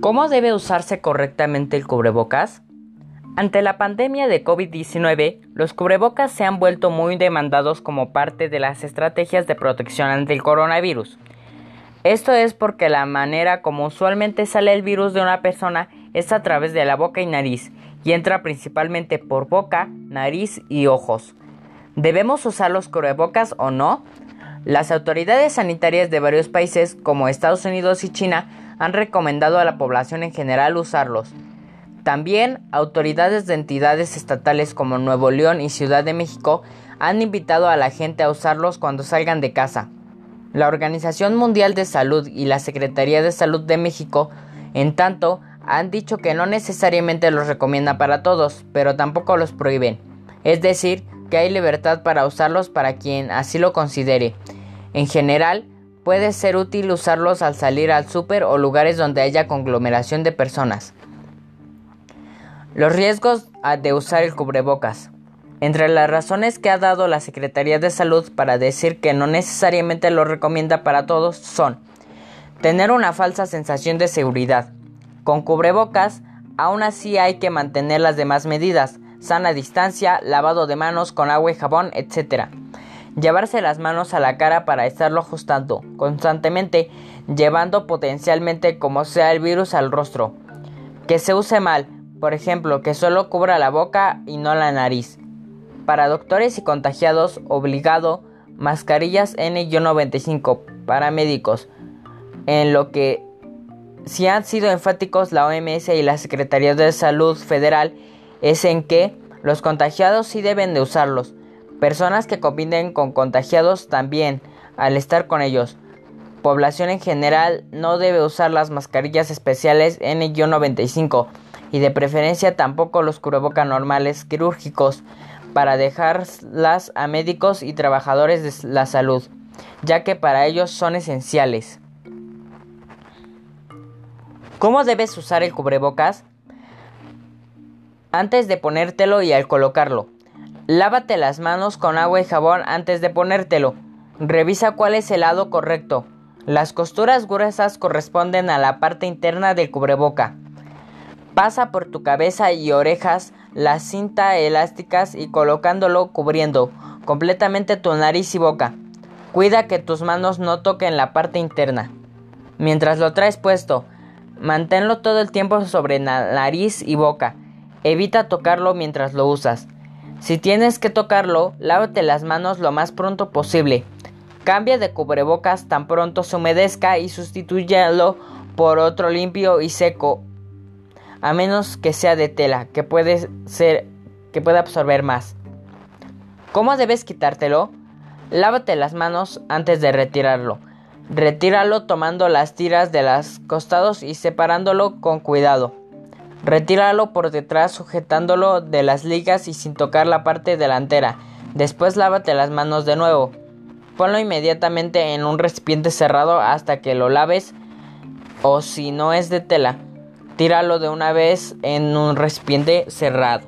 ¿Cómo debe usarse correctamente el cubrebocas? Ante la pandemia de COVID-19, los cubrebocas se han vuelto muy demandados como parte de las estrategias de protección ante el coronavirus. Esto es porque la manera como usualmente sale el virus de una persona es a través de la boca y nariz y entra principalmente por boca, nariz y ojos. ¿Debemos usar los cubrebocas o no? Las autoridades sanitarias de varios países como Estados Unidos y China han recomendado a la población en general usarlos. También autoridades de entidades estatales como Nuevo León y Ciudad de México han invitado a la gente a usarlos cuando salgan de casa. La Organización Mundial de Salud y la Secretaría de Salud de México, en tanto, han dicho que no necesariamente los recomienda para todos, pero tampoco los prohíben. Es decir, que hay libertad para usarlos para quien así lo considere. En general, puede ser útil usarlos al salir al súper o lugares donde haya conglomeración de personas. Los riesgos de usar el cubrebocas. Entre las razones que ha dado la Secretaría de Salud para decir que no necesariamente lo recomienda para todos son tener una falsa sensación de seguridad. Con cubrebocas, aún así hay que mantener las demás medidas, sana distancia, lavado de manos con agua y jabón, etc. Llevarse las manos a la cara para estarlo ajustando constantemente, llevando potencialmente como sea el virus al rostro. Que se use mal, por ejemplo, que solo cubra la boca y no la nariz. Para doctores y contagiados, obligado, mascarillas N-95 para médicos, en lo que si han sido enfáticos la OMS y la Secretaría de Salud Federal es en que los contagiados sí deben de usarlos. Personas que conviven con contagiados también, al estar con ellos. Población en general no debe usar las mascarillas especiales N-95 y de preferencia tampoco los cubrebocas normales quirúrgicos para dejarlas a médicos y trabajadores de la salud, ya que para ellos son esenciales. ¿Cómo debes usar el cubrebocas? Antes de ponértelo y al colocarlo. Lávate las manos con agua y jabón antes de ponértelo. Revisa cuál es el lado correcto. Las costuras gruesas corresponden a la parte interna del cubreboca. Pasa por tu cabeza y orejas las cinta elásticas y colocándolo cubriendo completamente tu nariz y boca. Cuida que tus manos no toquen la parte interna. Mientras lo traes puesto, manténlo todo el tiempo sobre la nariz y boca. Evita tocarlo mientras lo usas. Si tienes que tocarlo, lávate las manos lo más pronto posible. Cambia de cubrebocas tan pronto se humedezca y sustitúyalo por otro limpio y seco a menos que sea de tela, que puede ser que pueda absorber más. ¿Cómo debes quitártelo? Lávate las manos antes de retirarlo. Retíralo tomando las tiras de los costados y separándolo con cuidado. Retíralo por detrás sujetándolo de las ligas y sin tocar la parte delantera. Después lávate las manos de nuevo. Ponlo inmediatamente en un recipiente cerrado hasta que lo laves o si no es de tela tíralo de una vez en un recipiente cerrado.